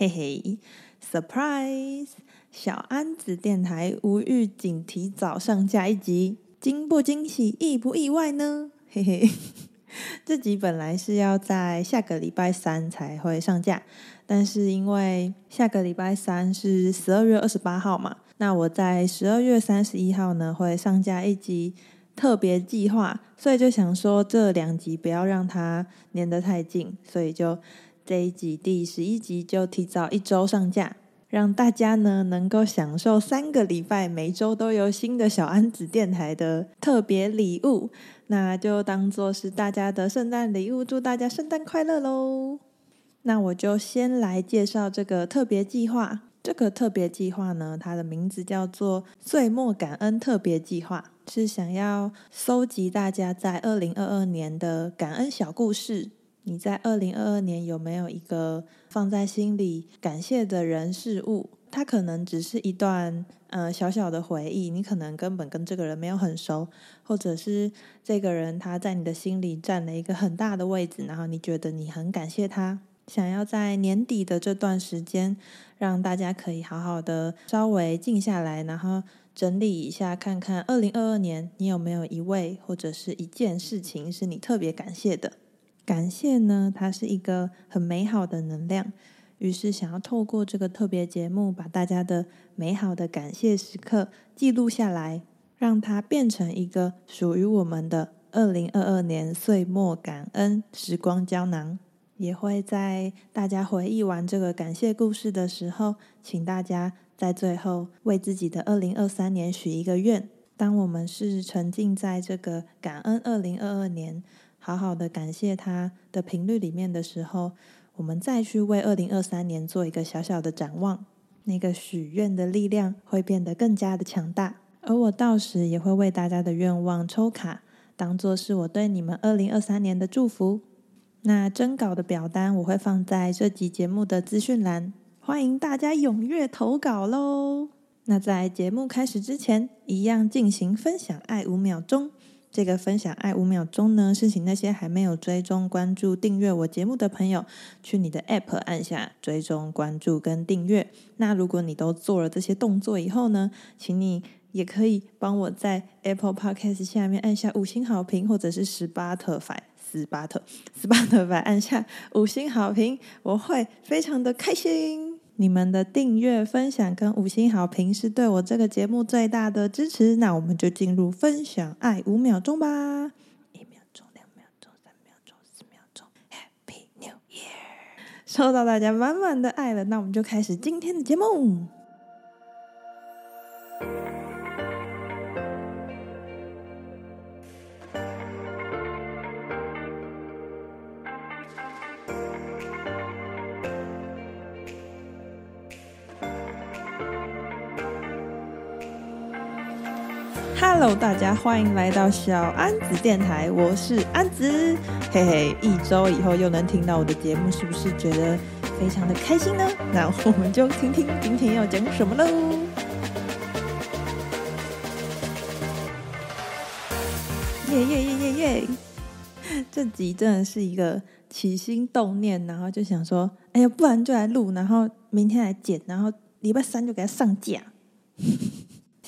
嘿嘿，surprise！小安子电台无预警提早上架一集，惊不惊喜，意不意外呢？嘿嘿，这集本来是要在下个礼拜三才会上架，但是因为下个礼拜三是十二月二十八号嘛，那我在十二月三十一号呢会上架一集特别计划，所以就想说这两集不要让它粘得太近，所以就这一集第十一集就提早一周上架。让大家呢能够享受三个礼拜每周都有新的小安子电台的特别礼物，那就当做是大家的圣诞礼物，祝大家圣诞快乐喽！那我就先来介绍这个特别计划。这个特别计划呢，它的名字叫做“岁末感恩特别计划”，是想要搜集大家在二零二二年的感恩小故事。你在二零二二年有没有一个放在心里感谢的人事物？它可能只是一段呃小小的回忆，你可能根本跟这个人没有很熟，或者是这个人他在你的心里占了一个很大的位置，然后你觉得你很感谢他。想要在年底的这段时间，让大家可以好好的稍微静下来，然后整理一下，看看二零二二年你有没有一位或者是一件事情是你特别感谢的。感谢呢，它是一个很美好的能量。于是，想要透过这个特别节目，把大家的美好的感谢时刻记录下来，让它变成一个属于我们的二零二二年岁末感恩时光胶囊。也会在大家回忆完这个感谢故事的时候，请大家在最后为自己的二零二三年许一个愿。当我们是沉浸在这个感恩二零二二年，好好的感谢他的频率里面的时候，我们再去为二零二三年做一个小小的展望，那个许愿的力量会变得更加的强大。而我到时也会为大家的愿望抽卡，当做是我对你们二零二三年的祝福。那征稿的表单我会放在这集节目的资讯栏，欢迎大家踊跃投稿喽。那在节目开始之前，一样进行分享爱五秒钟。这个分享爱五秒钟呢，是请那些还没有追踪、关注、订阅我节目的朋友，去你的 App 按下追踪、关注跟订阅。那如果你都做了这些动作以后呢，请你也可以帮我在 Apple Podcast 下面按下五星好评，或者是 Spotify、Spotify、Spotify 按下五星好评，我会非常的开心。你们的订阅、分享跟五星好评是对我这个节目最大的支持。那我们就进入分享爱五秒钟吧！一秒钟、两秒钟、三秒钟、四秒钟，Happy New Year！收到大家满满的爱了，那我们就开始今天的节目。Hello，大家欢迎来到小安子电台，我是安子，嘿嘿，一周以后又能听到我的节目，是不是觉得非常的开心呢？那我们就听听今天要讲什么喽。耶耶耶耶耶！这集真的是一个起心动念，然后就想说，哎呀，不然就来录，然后明天来剪，然后礼拜三就给它上架。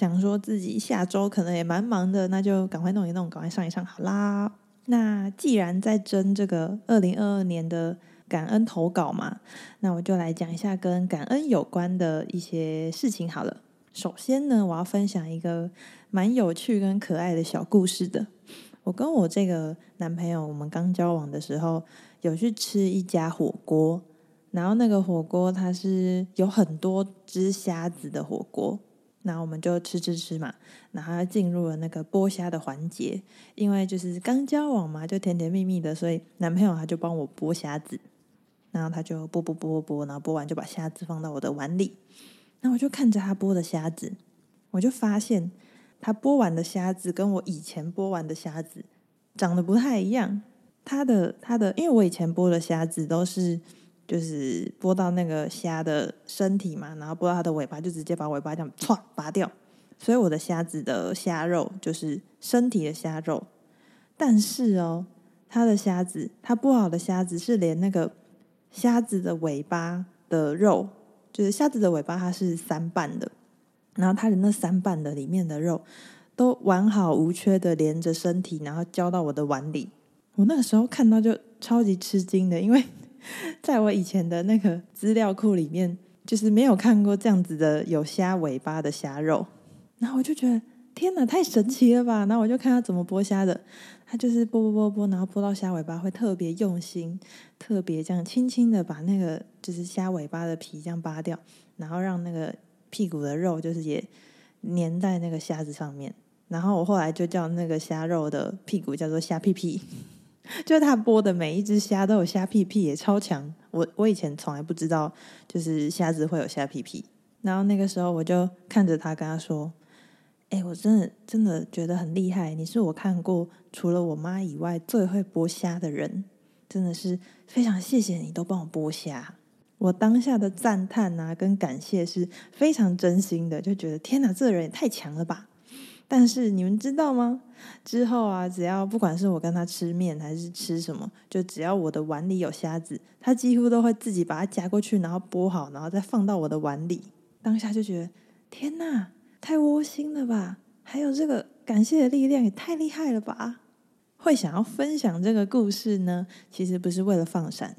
想说自己下周可能也蛮忙的，那就赶快弄一弄，赶快上一上好啦。那既然在争这个二零二二年的感恩投稿嘛，那我就来讲一下跟感恩有关的一些事情好了。首先呢，我要分享一个蛮有趣跟可爱的小故事的。我跟我这个男朋友，我们刚交往的时候，有去吃一家火锅，然后那个火锅它是有很多只虾子的火锅。那我们就吃吃吃嘛，然后进入了那个剥虾的环节，因为就是刚交往嘛，就甜甜蜜蜜的，所以男朋友他就帮我剥虾子，然后他就剥剥剥剥剥，然后剥完就把虾子放到我的碗里，那我就看着他剥的虾子，我就发现他剥完的虾子跟我以前剥完的虾子长得不太一样，他的他的，因为我以前剥的虾子都是。就是剥到那个虾的身体嘛，然后剥到它的尾巴，就直接把尾巴这样歘拔掉。所以我的虾子的虾肉就是身体的虾肉，但是哦，它的虾子，它剥好的虾子是连那个虾子的尾巴的肉，就是虾子的尾巴，它是三瓣的，然后它的那三瓣的里面的肉都完好无缺的连着身体，然后浇到我的碗里。我那个时候看到就超级吃惊的，因为 在我以前的那个资料库里面，就是没有看过这样子的有虾尾巴的虾肉，然后我就觉得天哪，太神奇了吧！然后我就看他怎么剥虾的，他就是剥剥剥剥，然后剥到虾尾巴会特别用心，特别这样轻轻的把那个就是虾尾巴的皮这样扒掉，然后让那个屁股的肉就是也粘在那个虾子上面。然后我后来就叫那个虾肉的屁股叫做虾屁屁。就他剥的每一只虾都有虾屁屁，也超强。我我以前从来不知道，就是虾子会有虾屁屁。然后那个时候我就看着他，跟他说：“哎，我真的真的觉得很厉害，你是我看过除了我妈以外最会剥虾的人，真的是非常谢谢你都帮我剥虾。”我当下的赞叹啊，跟感谢是非常真心的，就觉得天哪，这人也太强了吧。但是你们知道吗？之后啊，只要不管是我跟他吃面还是吃什么，就只要我的碗里有虾子，他几乎都会自己把它夹过去，然后剥好，然后再放到我的碗里。当下就觉得天哪，太窝心了吧！还有这个感谢的力量也太厉害了吧！会想要分享这个故事呢，其实不是为了放闪。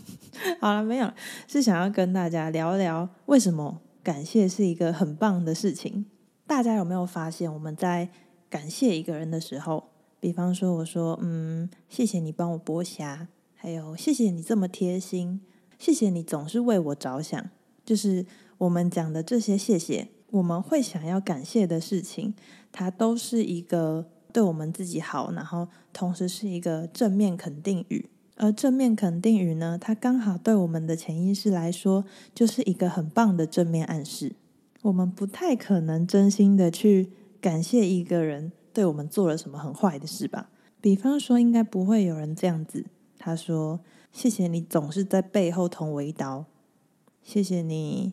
好了，没有，是想要跟大家聊聊为什么感谢是一个很棒的事情。大家有没有发现，我们在感谢一个人的时候，比方说我说，嗯，谢谢你帮我剥虾，还有谢谢你这么贴心，谢谢你总是为我着想，就是我们讲的这些谢谢，我们会想要感谢的事情，它都是一个对我们自己好，然后同时是一个正面肯定语，而正面肯定语呢，它刚好对我们的潜意识来说，就是一个很棒的正面暗示。我们不太可能真心的去感谢一个人对我们做了什么很坏的事吧？比方说，应该不会有人这样子。他说：“谢谢你总是在背后捅我一刀，谢谢你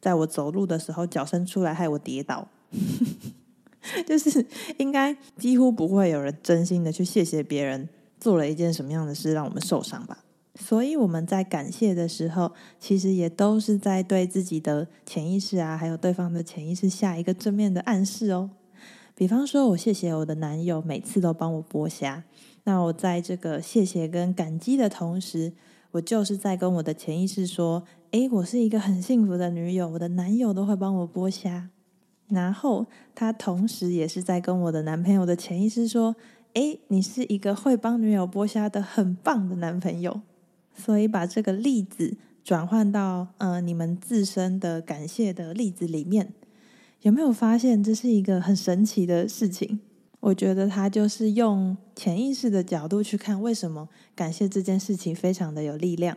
在我走路的时候脚伸出来害我跌倒。”就是应该几乎不会有人真心的去谢谢别人做了一件什么样的事让我们受伤吧。所以我们在感谢的时候，其实也都是在对自己的潜意识啊，还有对方的潜意识下一个正面的暗示哦。比方说，我谢谢我的男友每次都帮我剥虾，那我在这个谢谢跟感激的同时，我就是在跟我的潜意识说：诶，我是一个很幸福的女友，我的男友都会帮我剥虾。然后他同时也是在跟我的男朋友的潜意识说：诶，你是一个会帮女友剥虾的很棒的男朋友。所以把这个例子转换到呃你们自身的感谢的例子里面，有没有发现这是一个很神奇的事情？我觉得他就是用潜意识的角度去看，为什么感谢这件事情非常的有力量。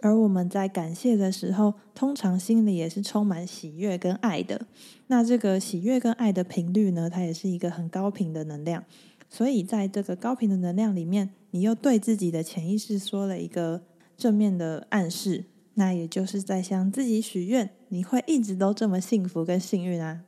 而我们在感谢的时候，通常心里也是充满喜悦跟爱的。那这个喜悦跟爱的频率呢，它也是一个很高频的能量。所以在这个高频的能量里面，你又对自己的潜意识说了一个正面的暗示，那也就是在向自己许愿，你会一直都这么幸福跟幸运啊。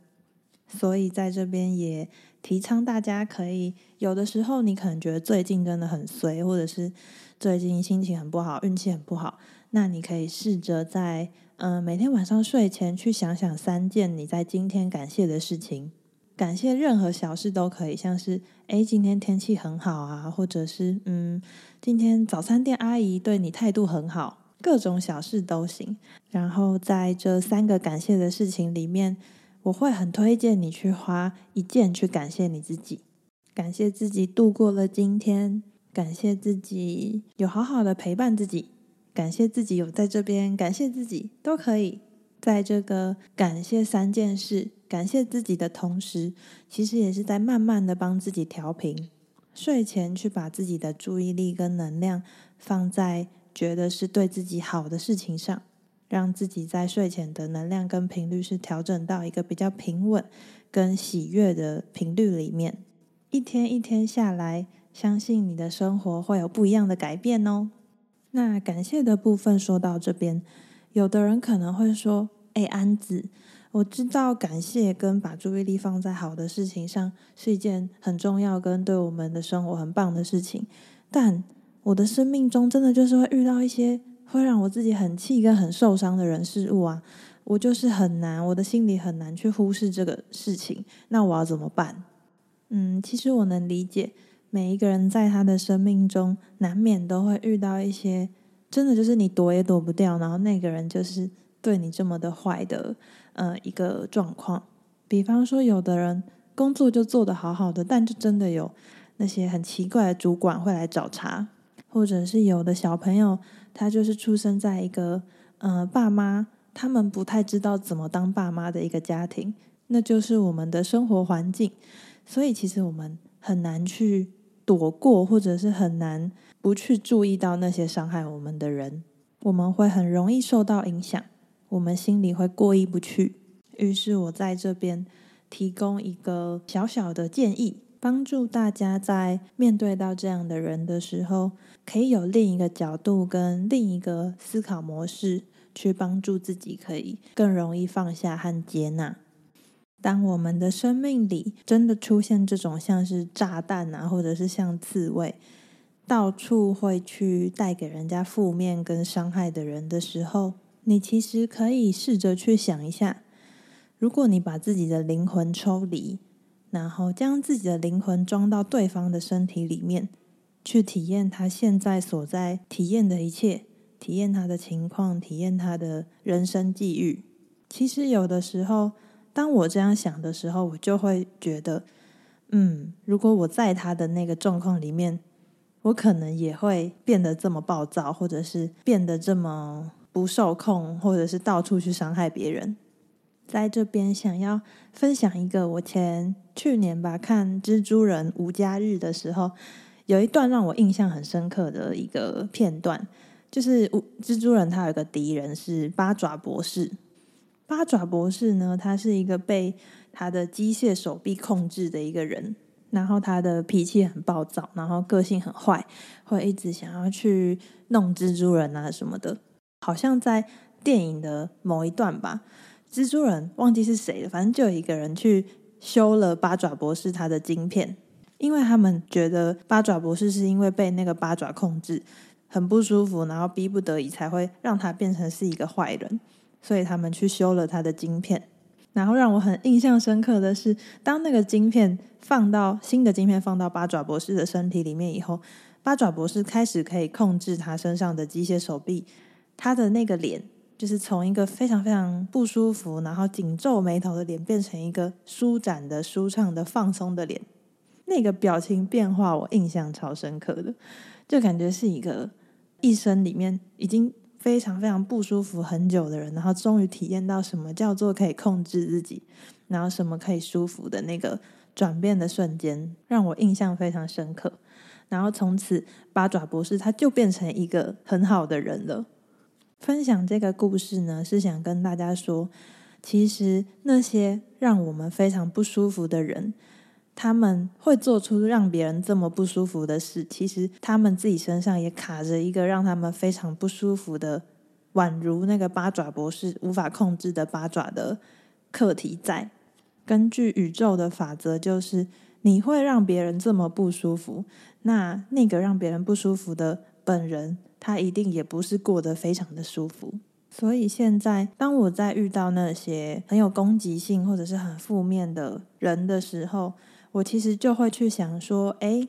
所以在这边也提倡大家可以，有的时候你可能觉得最近真的很衰，或者是最近心情很不好，运气很不好，那你可以试着在嗯、每天晚上睡前去想想三件你在今天感谢的事情。感谢任何小事都可以，像是诶，今天天气很好啊，或者是嗯，今天早餐店阿姨对你态度很好，各种小事都行。然后在这三个感谢的事情里面，我会很推荐你去花一件去感谢你自己，感谢自己度过了今天，感谢自己有好好的陪伴自己，感谢自己有在这边，感谢自己都可以。在这个感谢三件事、感谢自己的同时，其实也是在慢慢的帮自己调频。睡前去把自己的注意力跟能量放在觉得是对自己好的事情上，让自己在睡前的能量跟频率是调整到一个比较平稳跟喜悦的频率里面。一天一天下来，相信你的生活会有不一样的改变哦。那感谢的部分说到这边。有的人可能会说：“哎，安子，我知道感谢跟把注意力放在好的事情上是一件很重要跟对我们的生活很棒的事情，但我的生命中真的就是会遇到一些会让我自己很气跟很受伤的人事物啊，我就是很难，我的心里很难去忽视这个事情。那我要怎么办？嗯，其实我能理解，每一个人在他的生命中，难免都会遇到一些真的就是你躲也躲不掉，然后那个人就是对你这么的坏的，呃，一个状况。比方说，有的人工作就做得好好的，但就真的有那些很奇怪的主管会来找茬，或者是有的小朋友，他就是出生在一个呃爸妈他们不太知道怎么当爸妈的一个家庭，那就是我们的生活环境。所以，其实我们很难去躲过，或者是很难不去注意到那些伤害我们的人。我们会很容易受到影响，我们心里会过意不去。于是我在这边提供一个小小的建议，帮助大家在面对到这样的人的时候，可以有另一个角度跟另一个思考模式，去帮助自己可以更容易放下和接纳。当我们的生命里真的出现这种像是炸弹啊，或者是像刺猬，到处会去带给人家负面跟伤害的人的时候，你其实可以试着去想一下，如果你把自己的灵魂抽离，然后将自己的灵魂装到对方的身体里面，去体验他现在所在体验的一切，体验他的情况，体验他的人生际遇。其实有的时候。当我这样想的时候，我就会觉得，嗯，如果我在他的那个状况里面，我可能也会变得这么暴躁，或者是变得这么不受控，或者是到处去伤害别人。在这边想要分享一个我前去年吧看《蜘蛛人无家日》的时候，有一段让我印象很深刻的一个片段，就是蜘蛛人他有一个敌人是八爪博士。八爪博士呢，他是一个被他的机械手臂控制的一个人，然后他的脾气很暴躁，然后个性很坏，会一直想要去弄蜘蛛人啊什么的。好像在电影的某一段吧，蜘蛛人忘记是谁了，反正就有一个人去修了八爪博士他的晶片，因为他们觉得八爪博士是因为被那个八爪控制很不舒服，然后逼不得已才会让他变成是一个坏人。所以他们去修了他的晶片，然后让我很印象深刻的是，当那个晶片放到新的晶片放到八爪博士的身体里面以后，八爪博士开始可以控制他身上的机械手臂，他的那个脸就是从一个非常非常不舒服，然后紧皱眉头的脸，变成一个舒展的、舒畅的、放松的脸，那个表情变化我印象超深刻的，就感觉是一个一生里面已经。非常非常不舒服很久的人，然后终于体验到什么叫做可以控制自己，然后什么可以舒服的那个转变的瞬间，让我印象非常深刻。然后从此，八爪博士他就变成一个很好的人了。分享这个故事呢，是想跟大家说，其实那些让我们非常不舒服的人。他们会做出让别人这么不舒服的事，其实他们自己身上也卡着一个让他们非常不舒服的，宛如那个八爪博士无法控制的八爪的课题在。根据宇宙的法则，就是你会让别人这么不舒服，那那个让别人不舒服的本人，他一定也不是过得非常的舒服。所以现在，当我在遇到那些很有攻击性或者是很负面的人的时候，我其实就会去想说，诶，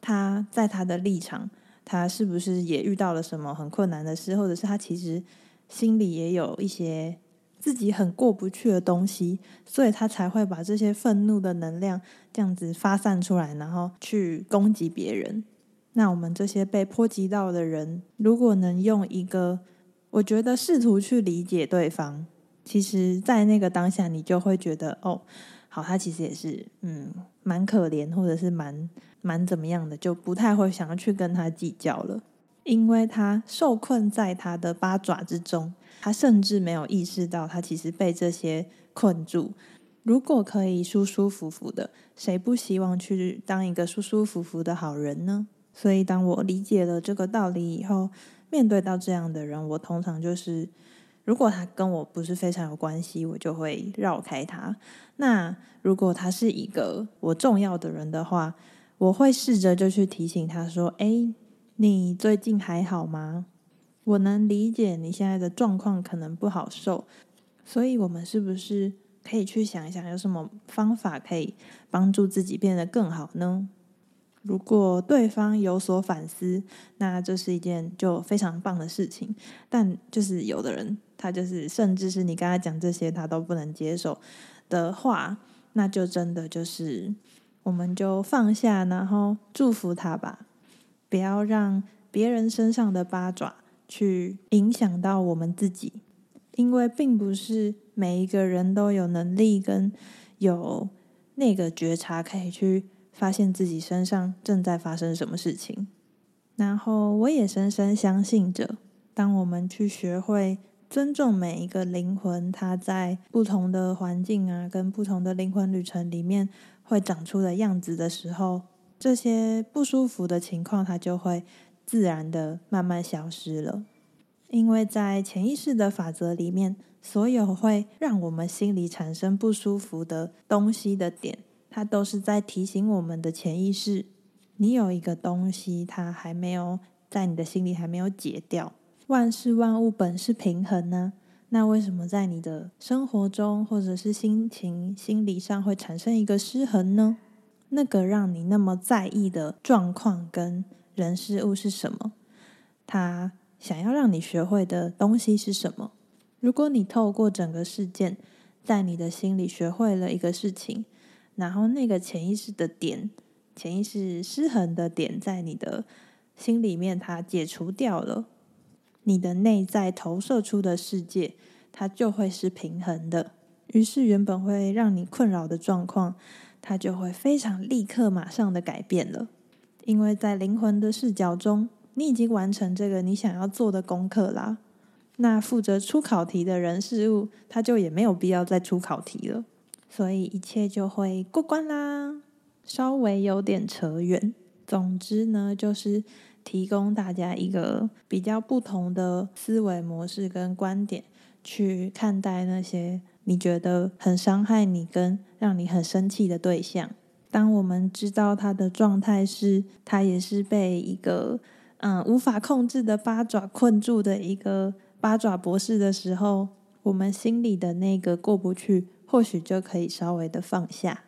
他在他的立场，他是不是也遇到了什么很困难的事，或者是他其实心里也有一些自己很过不去的东西，所以他才会把这些愤怒的能量这样子发散出来，然后去攻击别人。那我们这些被波及到的人，如果能用一个，我觉得试图去理解对方，其实，在那个当下，你就会觉得，哦。好，他其实也是，嗯，蛮可怜，或者是蛮蛮怎么样的，就不太会想要去跟他计较了，因为他受困在他的八爪之中，他甚至没有意识到他其实被这些困住。如果可以舒舒服服的，谁不希望去当一个舒舒服服的好人呢？所以，当我理解了这个道理以后，面对到这样的人，我通常就是。如果他跟我不是非常有关系，我就会绕开他。那如果他是一个我重要的人的话，我会试着就去提醒他说：“哎，你最近还好吗？我能理解你现在的状况可能不好受，所以我们是不是可以去想一想，有什么方法可以帮助自己变得更好呢？如果对方有所反思，那这是一件就非常棒的事情。但就是有的人，他就是甚至是你跟他讲这些，他都不能接受的话，那就真的就是我们就放下，然后祝福他吧，不要让别人身上的八爪去影响到我们自己，因为并不是每一个人都有能力跟有那个觉察可以去。发现自己身上正在发生什么事情，然后我也深深相信着，当我们去学会尊重每一个灵魂，它在不同的环境啊，跟不同的灵魂旅程里面会长出的样子的时候，这些不舒服的情况它就会自然的慢慢消失了。因为在潜意识的法则里面，所有会让我们心里产生不舒服的东西的点。它都是在提醒我们的潜意识，你有一个东西，它还没有在你的心里还没有解掉。万事万物本是平衡呢，那为什么在你的生活中或者是心情、心理上会产生一个失衡呢？那个让你那么在意的状况跟人事物是什么？他想要让你学会的东西是什么？如果你透过整个事件，在你的心里学会了一个事情。然后那个潜意识的点，潜意识失衡的点，在你的心里面，它解除掉了，你的内在投射出的世界，它就会是平衡的。于是原本会让你困扰的状况，它就会非常立刻马上的改变了。因为在灵魂的视角中，你已经完成这个你想要做的功课啦。那负责出考题的人事物，他就也没有必要再出考题了。所以一切就会过关啦，稍微有点扯远。总之呢，就是提供大家一个比较不同的思维模式跟观点，去看待那些你觉得很伤害你跟让你很生气的对象。当我们知道他的状态是，他也是被一个嗯无法控制的八爪困住的一个八爪博士的时候，我们心里的那个过不去。或许就可以稍微的放下，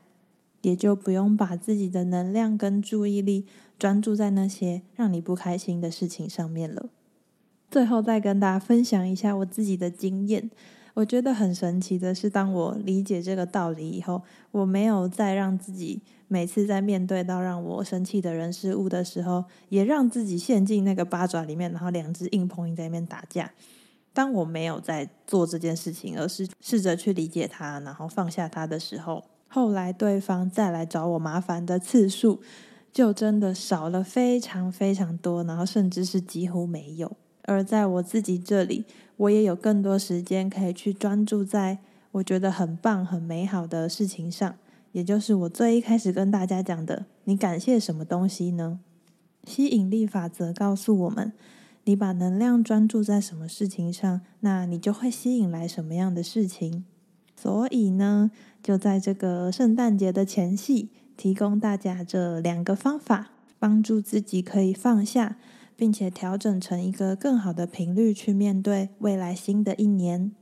也就不用把自己的能量跟注意力专注在那些让你不开心的事情上面了。最后再跟大家分享一下我自己的经验，我觉得很神奇的是，当我理解这个道理以后，我没有再让自己每次在面对到让我生气的人事物的时候，也让自己陷进那个八爪里面，然后两只硬碰硬在那边打架。当我没有在做这件事情，而是试着去理解他，然后放下他的时候，后来对方再来找我麻烦的次数，就真的少了非常非常多，然后甚至是几乎没有。而在我自己这里，我也有更多时间可以去专注在我觉得很棒、很美好的事情上，也就是我最一开始跟大家讲的：你感谢什么东西呢？吸引力法则告诉我们。你把能量专注在什么事情上，那你就会吸引来什么样的事情。所以呢，就在这个圣诞节的前夕，提供大家这两个方法，帮助自己可以放下，并且调整成一个更好的频率去面对未来新的一年。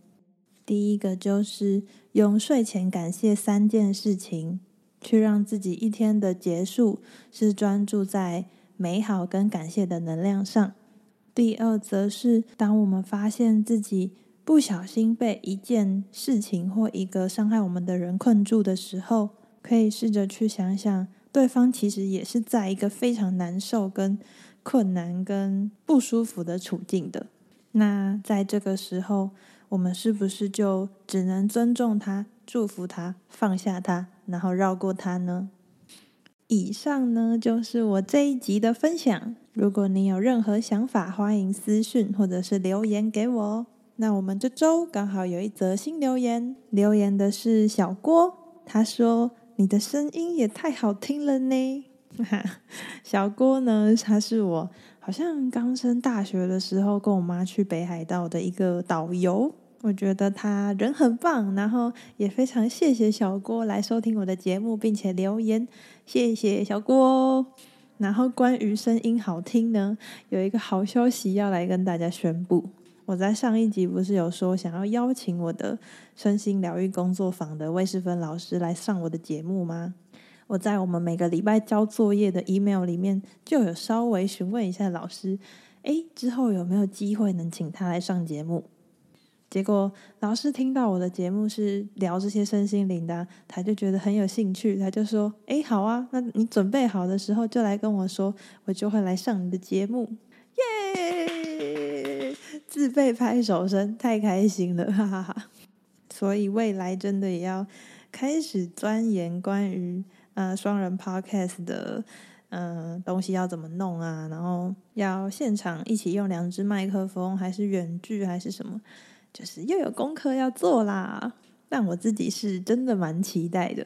第一个就是用睡前感谢三件事情，去让自己一天的结束是专注在美好跟感谢的能量上。第二，则是当我们发现自己不小心被一件事情或一个伤害我们的人困住的时候，可以试着去想想，对方其实也是在一个非常难受、跟困难、跟不舒服的处境的。那在这个时候，我们是不是就只能尊重他、祝福他、放下他，然后绕过他呢？以上呢，就是我这一集的分享。如果你有任何想法，欢迎私讯或者是留言给我哦。那我们这周刚好有一则新留言，留言的是小郭，他说：“你的声音也太好听了呢。” 小郭呢，他是我好像刚升大学的时候跟我妈去北海道的一个导游，我觉得他人很棒，然后也非常谢谢小郭来收听我的节目，并且留言，谢谢小郭。然后关于声音好听呢，有一个好消息要来跟大家宣布。我在上一集不是有说想要邀请我的身心疗愈工作坊的魏世芬老师来上我的节目吗？我在我们每个礼拜交作业的 email 里面就有稍微询问一下老师，诶，之后有没有机会能请他来上节目？结果老师听到我的节目是聊这些身心灵的，他就觉得很有兴趣，他就说：“哎，好啊，那你准备好的时候就来跟我说，我就会来上你的节目。”耶！自备拍手声，太开心了，哈哈哈！所以未来真的也要开始钻研关于呃双人 podcast 的嗯、东西要怎么弄啊，然后要现场一起用两只麦克风，还是远距还是什么？就是又有功课要做啦，但我自己是真的蛮期待的，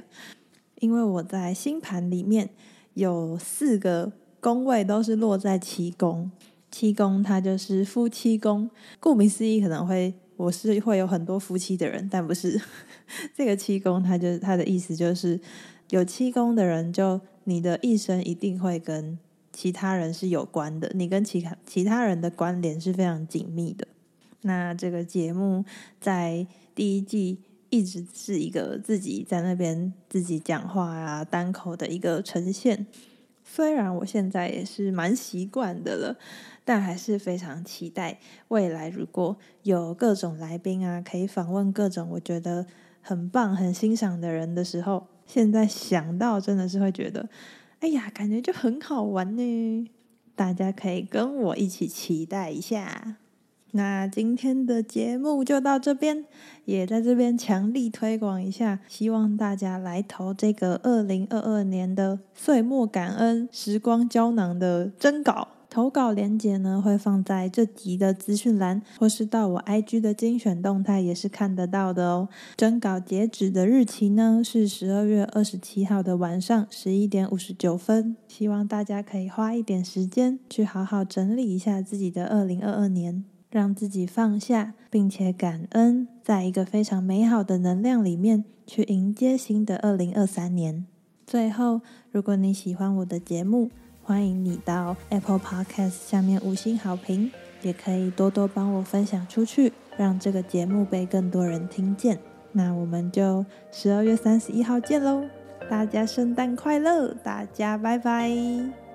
因为我在星盘里面有四个宫位都是落在七宫，七宫它就是夫妻宫，顾名思义可能会我是会有很多夫妻的人，但不是 这个七宫，它就是它的意思就是有七宫的人，就你的一生一定会跟其他人是有关的，你跟其他其他人的关联是非常紧密的。那这个节目在第一季一直是一个自己在那边自己讲话啊，单口的一个呈现。虽然我现在也是蛮习惯的了，但还是非常期待未来如果有各种来宾啊，可以访问各种我觉得很棒、很欣赏的人的时候，现在想到真的是会觉得，哎呀，感觉就很好玩呢。大家可以跟我一起期待一下。那今天的节目就到这边，也在这边强力推广一下，希望大家来投这个二零二二年的岁末感恩时光胶囊的征稿。投稿链接呢会放在这集的资讯栏，或是到我 IG 的精选动态也是看得到的哦。征稿截止的日期呢是十二月二十七号的晚上十一点五十九分，希望大家可以花一点时间去好好整理一下自己的二零二二年。让自己放下，并且感恩，在一个非常美好的能量里面去迎接新的二零二三年。最后，如果你喜欢我的节目，欢迎你到 Apple Podcast 下面五星好评，也可以多多帮我分享出去，让这个节目被更多人听见。那我们就十二月三十一号见喽！大家圣诞快乐，大家拜拜。